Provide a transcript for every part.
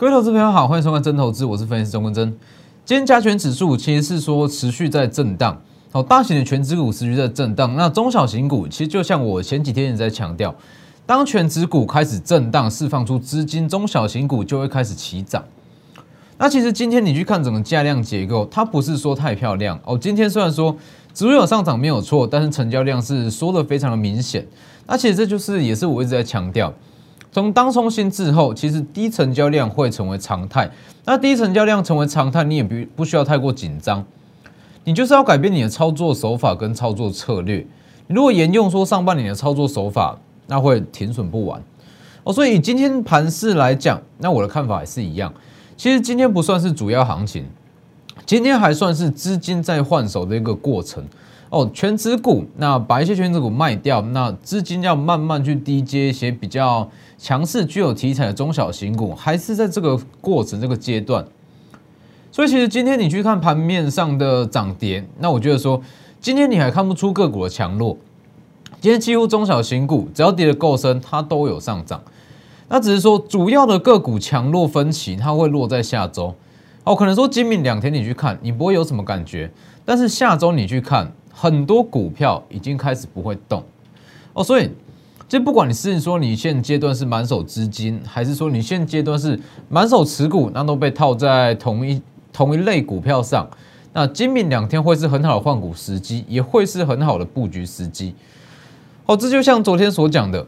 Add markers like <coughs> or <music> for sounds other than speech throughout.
各位投资朋友好，欢迎收看真投资，我是分析师钟文真。今天加权指数其实是说持续在震荡，好，大型的全指股持续在震荡，那中小型股其实就像我前几天也在强调，当全指股开始震荡，释放出资金，中小型股就会开始起涨。那其实今天你去看整个价量结构，它不是说太漂亮哦。今天虽然说指数有上涨没有错，但是成交量是缩的非常的明显。那其实这就是也是我一直在强调。从当冲新之后，其实低成交量会成为常态。那低成交量成为常态，你也不不需要太过紧张。你就是要改变你的操作手法跟操作策略。如果沿用说上半年的操作手法，那会停损不完哦。所以以今天盘势来讲，那我的看法也是一样。其实今天不算是主要行情，今天还算是资金在换手的一个过程。哦，全指股，那把一些全指股卖掉，那资金要慢慢去低接一些比较强势、具有题材的中小型股，还是在这个过程、这个阶段。所以，其实今天你去看盘面上的涨跌，那我觉得说，今天你还看不出个股的强弱。今天几乎中小型股只要跌得够深，它都有上涨。那只是说，主要的个股强弱分歧，它会落在下周。哦，可能说今明两天你去看，你不会有什么感觉，但是下周你去看。很多股票已经开始不会动哦，所以就不管你是说你现阶段是满手资金，还是说你现阶段是满手持股，那都被套在同一同一类股票上，那今明两天会是很好的换股时机，也会是很好的布局时机。哦，这就像昨天所讲的，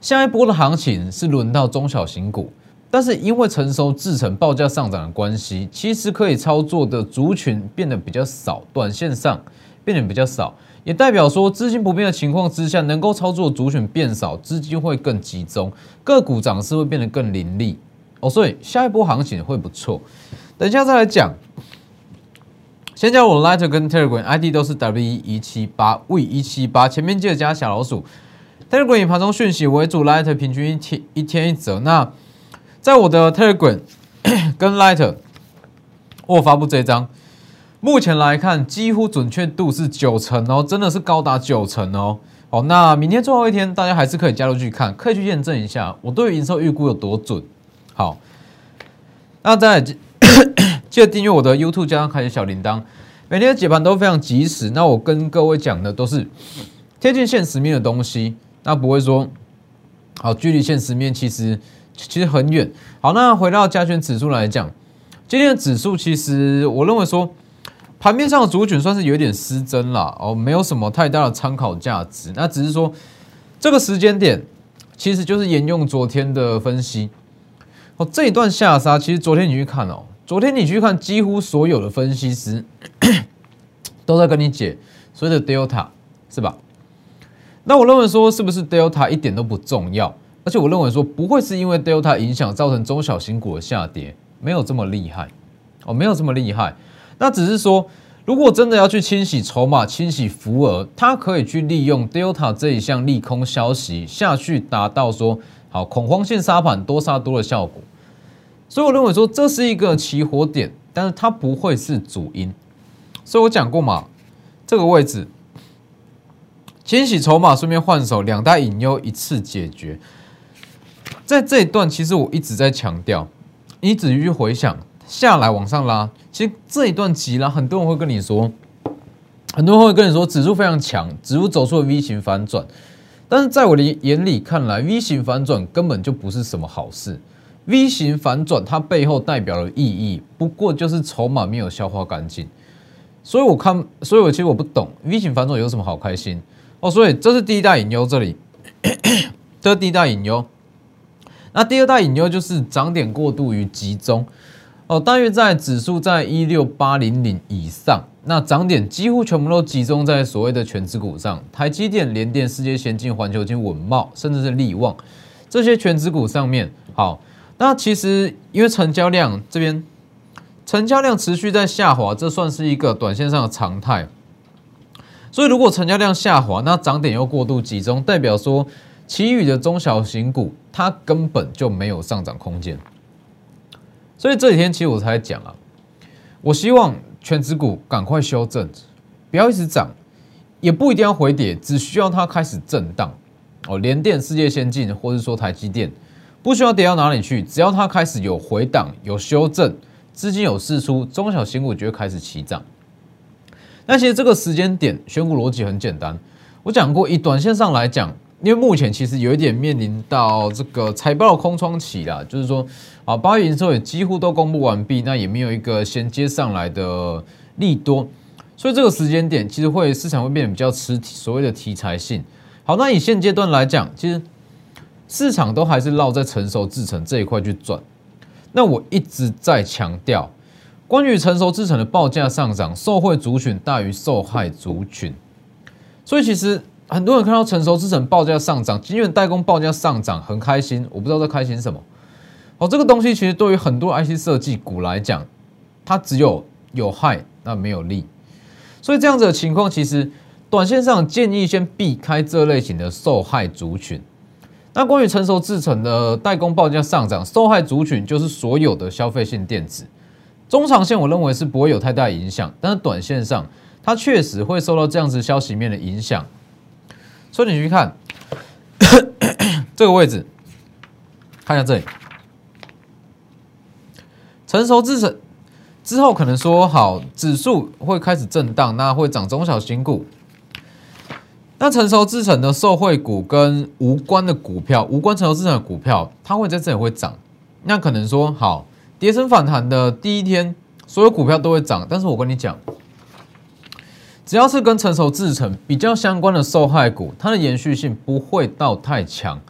下一波的行情是轮到中小型股。但是因为成熟制成报价上涨的关系，其实可以操作的族群变得比较少，短线上变得比较少，也代表说资金不变的情况之下，能够操作的族群变少，资金会更集中，个股涨势会变得更凌厉哦，所以下一波行情会不错。等一下再来讲，先讲我 Lighter 跟 Telegram ID 都是 W 一七八 V 一七八，前面记得加小老鼠。Telegram 以盘中讯息为主，Lighter 平均一天一天一折，那。在我的 Telegram 跟 Lighter，我发布这张，目前来看几乎准确度是九成哦，真的是高达九成哦。好，那明天最后一天，大家还是可以加入去看，可以去验证一下我对营收预估有多准。好，那再记得订阅我的 YouTube，加上开启小铃铛，每天的解盘都非常及时。那我跟各位讲的都是 <coughs> 贴近现实面的东西，那不会说好距离现实面其实。其实很远。好，那回到加权指数来讲，今天的指数其实我认为说，盘面上的主卷算是有点失真了哦，没有什么太大的参考价值。那只是说这个时间点，其实就是沿用昨天的分析哦。这一段下杀，其实昨天你去看哦，昨天你去看，几乎所有的分析师 <coughs> 都在跟你解所谓的 Delta 是吧？那我认为说，是不是 Delta 一点都不重要？而且我认为说不会是因为 Delta 影响造成中小型股的下跌，没有这么厉害哦，没有这么厉害。那只是说，如果真的要去清洗筹码、清洗浮额，它可以去利用 Delta 这一项利空消息下去，达到说好恐慌性杀盘、多杀多的效果。所以我认为说这是一个起火点，但是它不会是主因。所以我讲过嘛，这个位置清洗筹码，顺便换手，两大隐忧一次解决。在这一段，其实我一直在强调，你仔细去回想下来往上拉，其实这一段急拉，很多人会跟你说，很多人会跟你说指数非常强，指数走出了 V 型反转，但是在我的眼里看来，V 型反转根本就不是什么好事。V 型反转它背后代表的意义，不过就是筹码没有消化干净。所以我看，所以我其实我不懂 V 型反转有什么好开心哦。所以这是第一大隐忧，这里，<coughs> 这是第一大隐忧。那第二大隐忧就是涨点过度于集中哦，大约在指数在一六八零零以上，那涨点几乎全部都集中在所谓的全指股上，台积电、联电、世界先进、环球金、稳茂，甚至是力旺这些全指股上面。好，那其实因为成交量这边成交量持续在下滑，这算是一个短线上的常态。所以如果成交量下滑，那涨点又过度集中，代表说。其余的中小型股，它根本就没有上涨空间，所以这几天其实我才讲啊，我希望全指股赶快修正，不要一直涨，也不一定要回跌，只需要它开始震荡哦。联电、世界先进，或者说台积电，不需要跌到哪里去，只要它开始有回档、有修正，资金有释出，中小型股就会开始起涨。那其实这个时间点选股逻辑很简单，我讲过，以短线上来讲，因为目前其实有一点面临到这个财报空窗期啦，就是说，啊，八月营收也几乎都公布完毕，那也没有一个衔接上来的利多，所以这个时间点其实会市场会变得比较吃所谓的题材性。好，那以现阶段来讲，其实市场都还是绕在成熟制成这一块去转。那我一直在强调。关于成熟制成的报价上涨，受惠族群大于受害族群，所以其实很多人看到成熟制成报价上涨，晶圆代工报价上涨很开心，我不知道在开心什么。哦，这个东西其实对于很多 IC 设计股来讲，它只有有害，那没有利。所以这样子的情况，其实短线上建议先避开这类型的受害族群。那关于成熟制成的代工报价上涨，受害族群就是所有的消费性电子。中长线我认为是不会有太大影响，但是短线上它确实会受到这样子消息面的影响。所以你去看 <coughs> 这个位置，看一下这里，成熟制成之后可能说好指数会开始震荡，那会涨中小型股。那成熟制成的受惠股跟无关的股票，无关成熟制成的股票，它会在这里会涨。那可能说好。跌升反弹的第一天，所有股票都会涨。但是我跟你讲，只要是跟成熟制成比较相关的受害股，它的延续性不会到太强。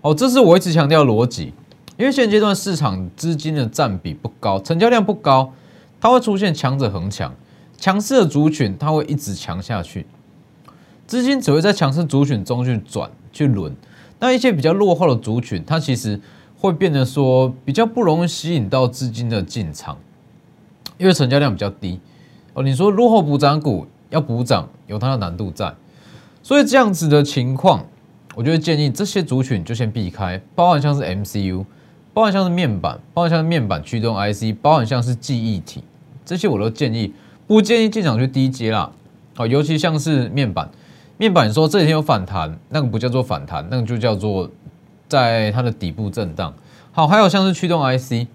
哦，这是我一直强调逻辑。因为现阶段市场资金的占比不高，成交量不高，它会出现强者恒强，强势的族群它会一直强下去，资金只会在强势族群中去转去轮。那一些比较落后的族群，它其实。会变得说比较不容易吸引到资金的进场，因为成交量比较低哦。你说落后补涨股要补涨，有它的难度在，所以这样子的情况，我就会建议这些族群就先避开，包含像是 MCU，包含像是面板，包含像是面板驱动 IC，包含像是记忆体，这些我都建议不建议进场去低阶啦。哦，尤其像是面板，面板说这几天有反弹，那个不叫做反弹，那个就叫做。在它的底部震荡，好，还有像是驱动 IC，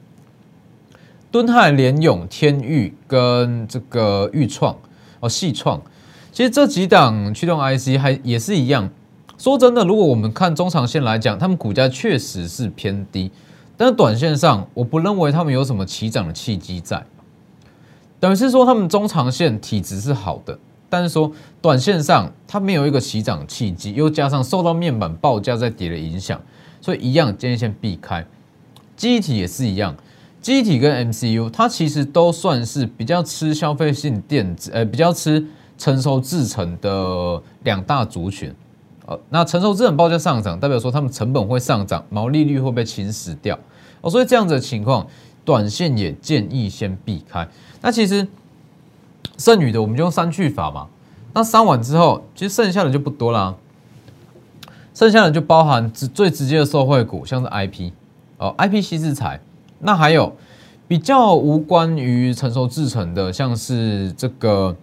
敦泰、联永、天域跟这个裕创哦，细创，其实这几档驱动 IC 还也是一样。说真的，如果我们看中长线来讲，他们股价确实是偏低，但是短线上我不认为他们有什么起涨的契机在，等于是说他们中长线体质是好的。但是说，短线上它没有一个起涨契机，又加上受到面板报价在跌的影响，所以一样建议先避开。机体也是一样，机体跟 MCU 它其实都算是比较吃消费性电子，呃，比较吃成熟制成的两大族群。呃，那成熟制成报价上涨，代表说他们成本会上涨，毛利率会被侵蚀掉。哦，所以这样子的情况，短线也建议先避开。那其实。剩余的我们就用删去法嘛，那删完之后，其实剩下的就不多啦。剩下的就包含直最直接的受惠股，像是 IP 哦，IPC 制裁，那还有比较无关于成熟制成的，像是这个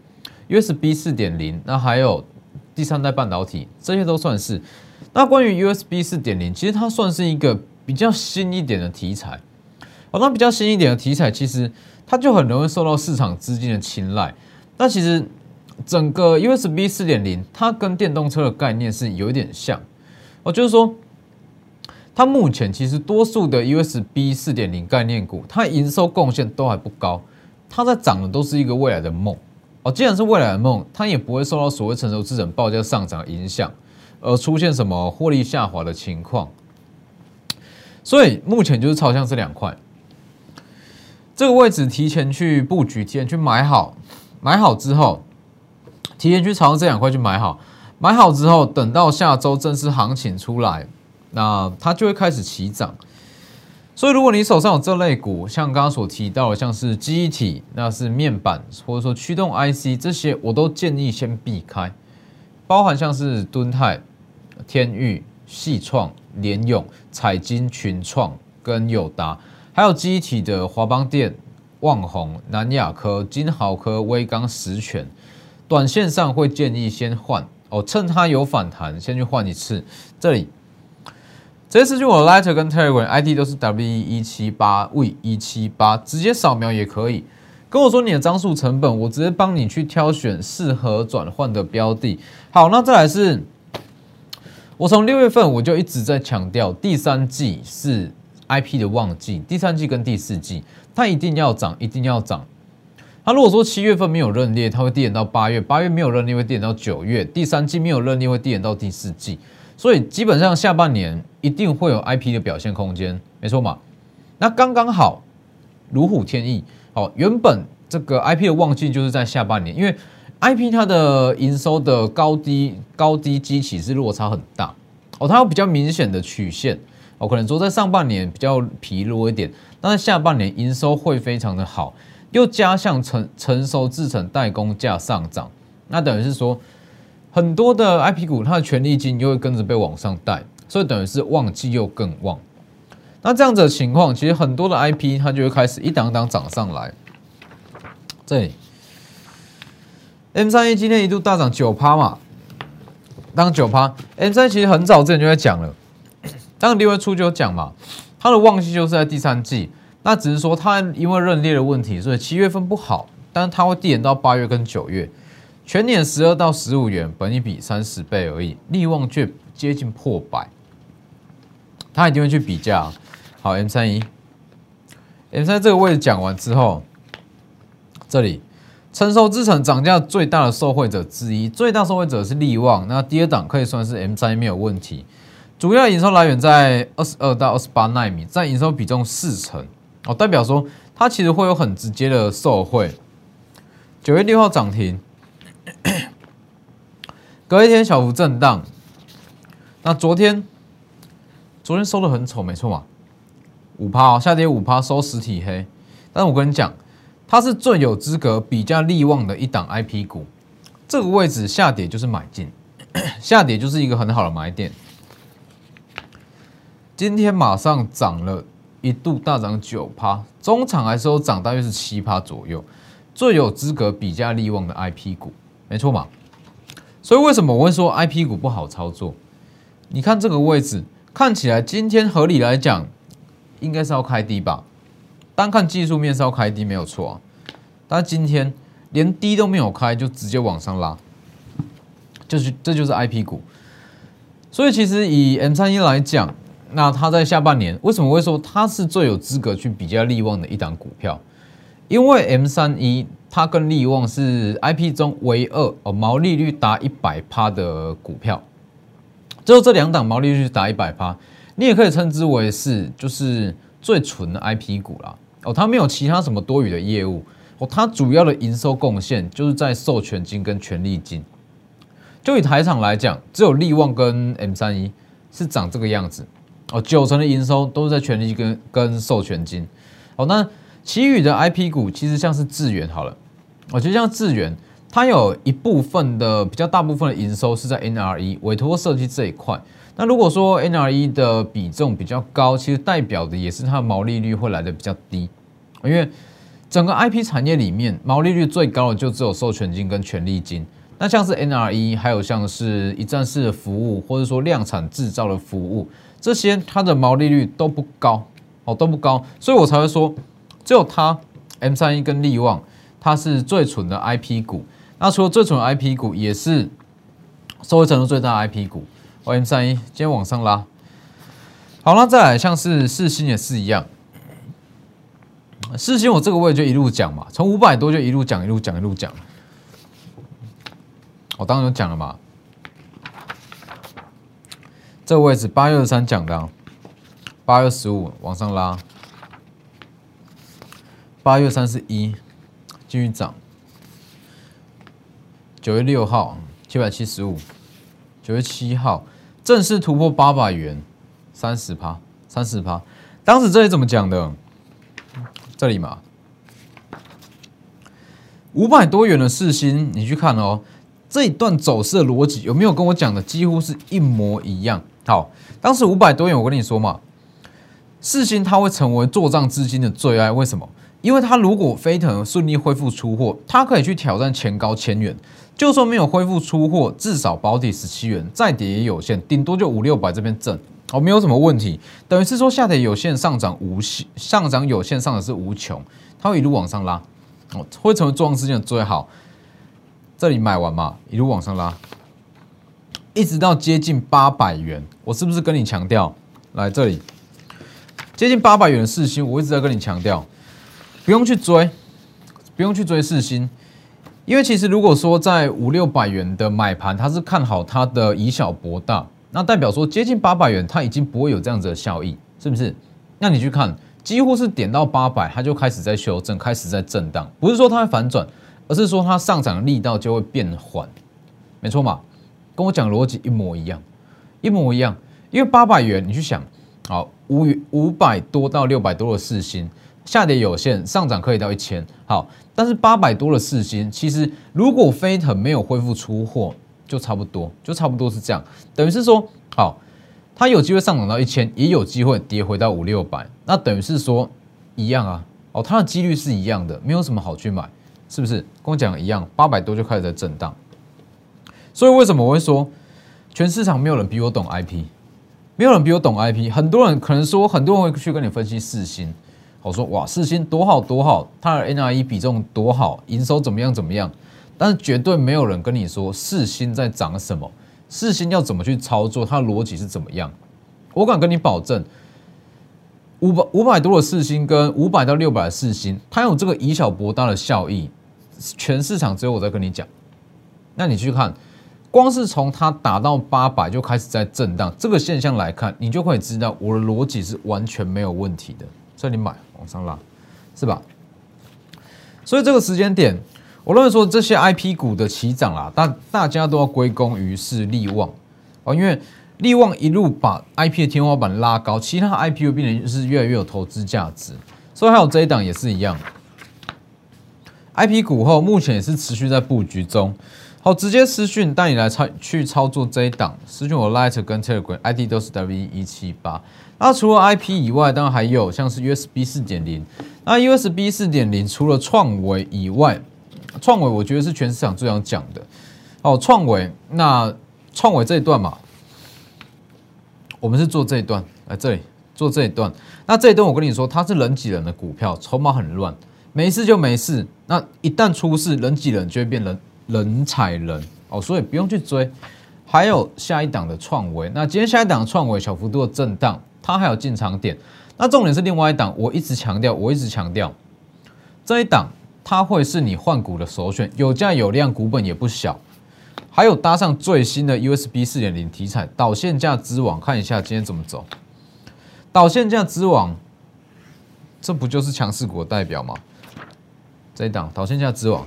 USB 四点零，那还有第三代半导体，这些都算是。那关于 USB 四点零，其实它算是一个比较新一点的题材。哦，那比较新一点的题材，其实。它就很容易受到市场资金的青睐。那其实整个 USB 四点零，它跟电动车的概念是有一点像。哦，就是说，它目前其实多数的 USB 四点零概念股，它营收贡献都还不高，它在涨的都是一个未来的梦。哦，既然是未来的梦，它也不会受到所谓成熟资本报价上涨影响，而出现什么获利下滑的情况。所以目前就是朝向这两块。这个位置提前去布局，提前去买好，买好之后，提前去朝这两块去买好，买好之后，等到下周正式行情出来，那它就会开始起涨。所以，如果你手上有这类股，像刚刚所提到的，像是记忆体，那是面板，或者说驱动 IC 这些，我都建议先避开，包含像是敦泰、天域、细创、联永、彩金、群创跟友达。还有机体的华邦电、旺宏、南亚科、金豪科、威刚、实权，短线上会建议先换哦，趁它有反弹先去换一次。这里这些私讯我的 Lighter 跟 Telegram ID 都是 W E 一七八 V 一七八，直接扫描也可以。跟我说你的张数成本，我直接帮你去挑选适合转换的标的。好，那再来是，我从六月份我就一直在强调，第三季是 IP 的旺季，第三季跟第四季它一定要涨，一定要涨。它如果说七月份没有认列，它会递延到八月；八月没有认列，会递延到九月；第三季没有认列，会递延到第四季。所以基本上下半年一定会有 IP 的表现空间，没错嘛？那刚刚好，如虎添翼。哦，原本这个 IP 的旺季就是在下半年，因为 IP 它的营收的高低高低基期是落差很大哦，它有比较明显的曲线哦，可能说在上半年比较疲弱一点，但是下半年营收会非常的好，又加上成成熟制成代工价上涨，那等于是说很多的 IP 股它的权利金又会跟着被往上带，所以等于是旺季又更旺。那这样子的情况，其实很多的 IP 它就会开始一档档涨上来。这里，M 三一今天一度大涨九趴嘛，当九趴，M 三其实很早之前就在讲了，当六月初就有讲嘛，它的旺季就是在第三季，那只是说它因为认列的问题，所以七月份不好，但是它会递延到八月跟九月，全年十二到十五元，本一比三十倍而已，利旺却接近破百，它一定会去比价。好，M 三一，M 三这个位置讲完之后，这里成熟资产涨价最大的受惠者之一，最大受惠者是利旺，那第二档可以算是 M 三没有问题，主要营收来源在二十二到二十八纳米，占营收比重四成，哦，代表说它其实会有很直接的受惠。九月六号涨停，隔一天小幅震荡，那昨天昨天收的很丑，没错嘛。五趴哦，下跌五趴收实体黑，但是我跟你讲，它是最有资格比较利旺的一档 I P 股，这个位置下跌就是买进，<clears throat> 下跌就是一个很好的买点。今天马上涨了一度大涨九趴，中场还收涨大约是七趴左右，最有资格比较利旺的 I P 股，没错嘛？所以为什么我会说 I P 股不好操作？你看这个位置，看起来今天合理来讲。应该是要开低吧，单看技术面是要开低没有错啊，但今天连低都没有开就直接往上拉，就是这就是 I P 股，所以其实以 M 三一来讲，那它在下半年为什么会说它是最有资格去比较利旺的一档股票？因为 M 三一它跟利旺是 I P 中唯二哦毛利率达一百趴的股票，只有这两档毛利率达一百趴。你也可以称之为是就是最纯的 IP 股啦哦，它没有其他什么多余的业务哦，它主要的营收贡献就是在授权金跟权利金。就以台厂来讲，只有利旺跟 M 三一是长这个样子哦，九成的营收都是在权利跟跟授权金哦。那其余的 IP 股其实像是智源好了，我觉得像智源，它有一部分的比较大部分的营收是在 NRE 委托设计这一块。那如果说 NRE 的比重比较高，其实代表的也是它的毛利率会来的比较低，因为整个 IP 产业里面毛利率最高的就只有授权金跟权利金。那像是 NRE，还有像是一站式的服务，或者说量产制造的服务，这些它的毛利率都不高哦，都不高，所以我才会说，只有它 M 三一跟利旺，它是最蠢的 IP 股。那除了最蠢的 IP 股，也是收益程度最大的 IP 股。M 三一，今天往上拉，好那再来像是四星也是一样，四星我这个位就一路讲嘛，从五百多就一路讲一路讲一路讲，我当然讲了嘛，这个位置八月二十三讲的，八月十五往上拉，八月三十一继续涨，九月六号七百七十五，九月七号。正式突破八百元，三十趴，三十趴。当时这里怎么讲的？这里嘛，五百多元的四星，你去看哦，这一段走势的逻辑有没有跟我讲的几乎是一模一样？好，当时五百多元，我跟你说嘛，四星它会成为做账资金的最爱，为什么？因为它如果飞腾顺利恢复出货，它可以去挑战前高千元。就算没有恢复出货，至少保底十七元，再跌也有限，顶多就五六百这边挣，哦，没有什么问题。等于是说下跌有限，上涨无限，上涨有限，上涨是无穷，它会一路往上拉，哦，会成为重要资金最好。这里买完嘛，一路往上拉，一直到接近八百元，我是不是跟你强调？来这里接近八百元的四星，我一直在跟你强调，不用去追，不用去追四星。因为其实如果说在五六百元的买盘，它是看好它的以小博大，那代表说接近八百元，它已经不会有这样子的效益，是不是？那你去看，几乎是点到八百，它就开始在修正，开始在震荡，不是说它会反转，而是说它上涨力道就会变缓，没错嘛？跟我讲逻辑一模一样，一模一样。因为八百元，你去想，好五五百多到六百多的四星。下跌有限，上涨可以到一千。好，但是八百多的四星，其实如果飞腾没有恢复出货，就差不多，就差不多是这样。等于是说，好，它有机会上涨到一千，也有机会跌回到五六百。那等于是说一样啊。哦，它的几率是一样的，没有什么好去买，是不是？跟我讲一样，八百多就开始在震荡。所以为什么我会说，全市场没有人比我懂 IP，没有人比我懂 IP。很多人可能说，很多人会去跟你分析四星。我说哇，四星多好多好，它的 NRE 比重多好，营收怎么样怎么样？但是绝对没有人跟你说四星在涨什么，四星要怎么去操作，它的逻辑是怎么样？我敢跟你保证，五百五百多的四星跟五百到六百的四星，它有这个以小博大的效益，全市场只有我在跟你讲。那你去看，光是从它打到八百就开始在震荡，这个现象来看，你就可以知道我的逻辑是完全没有问题的。这里买往上拉，是吧？所以这个时间点，我认为说这些 I P 股的起涨啦，大大家都要归功于是利旺哦，因为利旺一路把 I P 的天花板拉高，其他 I P 又变得是越来越有投资价值，所以还有这一档也是一样，I P 股后目前也是持续在布局中。好，直接私讯带你来操去操作这一档，私讯我 Light 跟 Telegram ID 都是 W 一七八。那除了 IP 以外，当然还有像是 USB 四点零。那 USB 四点零除了创维以外，创维我觉得是全市场最想讲的。哦，创维，那创维这一段嘛，我们是做这一段，来这里做这一段。那这一段我跟你说，它是人挤人的股票，筹码很乱，没事就没事。那一旦出事，人挤人就会变人。人踩人哦，所以不用去追。还有下一档的创维，那今天下一档创维小幅度的震荡，它还有进场点。那重点是另外一档，我一直强调，我一直强调这一档它会是你换股的首选，有价有量，股本也不小。还有搭上最新的 USB 四点零题材导线架之王，看一下今天怎么走。导线架之王，这不就是强势股的代表吗？这一档导线架之王。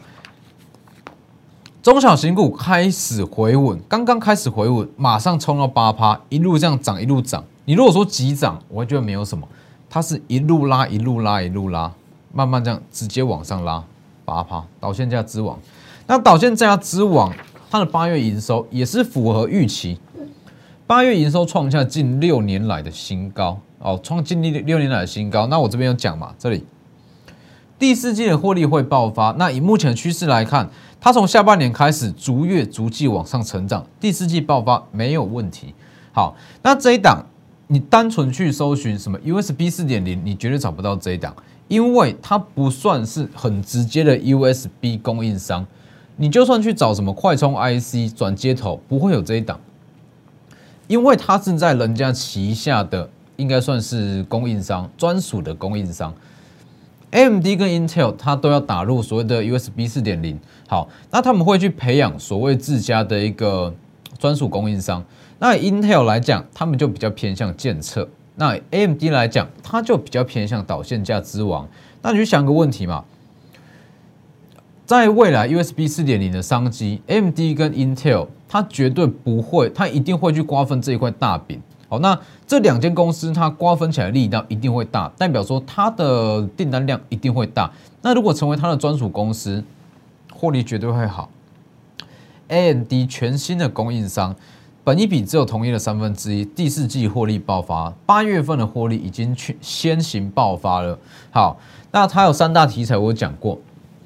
中小型股开始回稳，刚刚开始回稳，马上冲到八趴，一路这样涨，一路涨。你如果说急涨，我会觉得没有什么，它是一路拉，一路拉，一路拉，慢慢这样直接往上拉八趴。导线价之王，那导线价之王，它的八月营收也是符合预期，八月营收创下近六年来的新高哦，创近六六年来的新高。那我这边有讲嘛，这里第四季的获利会爆发。那以目前的趋势来看。它从下半年开始逐月逐季往上成长，第四季爆发没有问题。好，那这一档你单纯去搜寻什么 USB 四点零，你绝对找不到这一档，因为它不算是很直接的 USB 供应商。你就算去找什么快充 IC 转接头，不会有这一档，因为它是在人家旗下的，应该算是供应商专属的供应商。AMD 跟 Intel 它都要打入所谓的 USB 四点零，好，那他们会去培养所谓自家的一个专属供应商。那 Intel 来讲，他们就比较偏向建测；那 AMD 来讲，它就比较偏向导线架之王。那你去想个问题嘛，在未来 USB 四点零的商机，AMD 跟 Intel 它绝对不会，它一定会去瓜分这一块大饼。好，那这两间公司它瓜分起来力道一定会大，代表说它的订单量一定会大。那如果成为它的专属公司，获利绝对会好。AMD 全新的供应商，本一比只有同业的三分之一，第四季获利爆发，八月份的获利已经去先行爆发了。好，那它有三大题材，我讲过，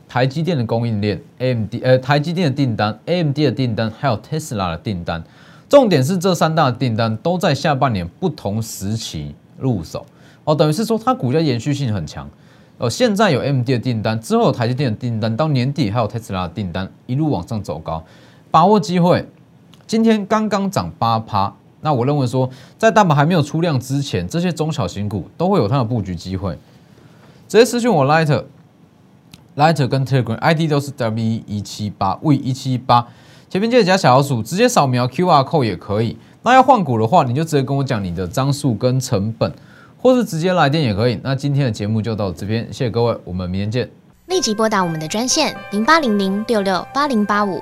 台积电的供应链，AMD 呃台积电的订单，AMD 的订单，还有 Tesla 的订单。重点是这三大订单都在下半年不同时期入手哦，等于是说它股价延续性很强哦。现在有 M D 的订单，之后有台积电的订单，到年底还有 Tesla 的订单，一路往上走高，把握机会。今天刚刚涨八趴，那我认为说，在大盘还没有出量之前，这些中小型股都会有它的布局机会。直接私信我 Lighter，Lighter 跟 Telegram ID 都是 W 一七八 V 一七八。前面记得加小老鼠，直接扫描 QR code 也可以。那要换股的话，你就直接跟我讲你的张数跟成本，或是直接来电也可以。那今天的节目就到这边，谢谢各位，我们明天见。立即拨打我们的专线零八零零六六八零八五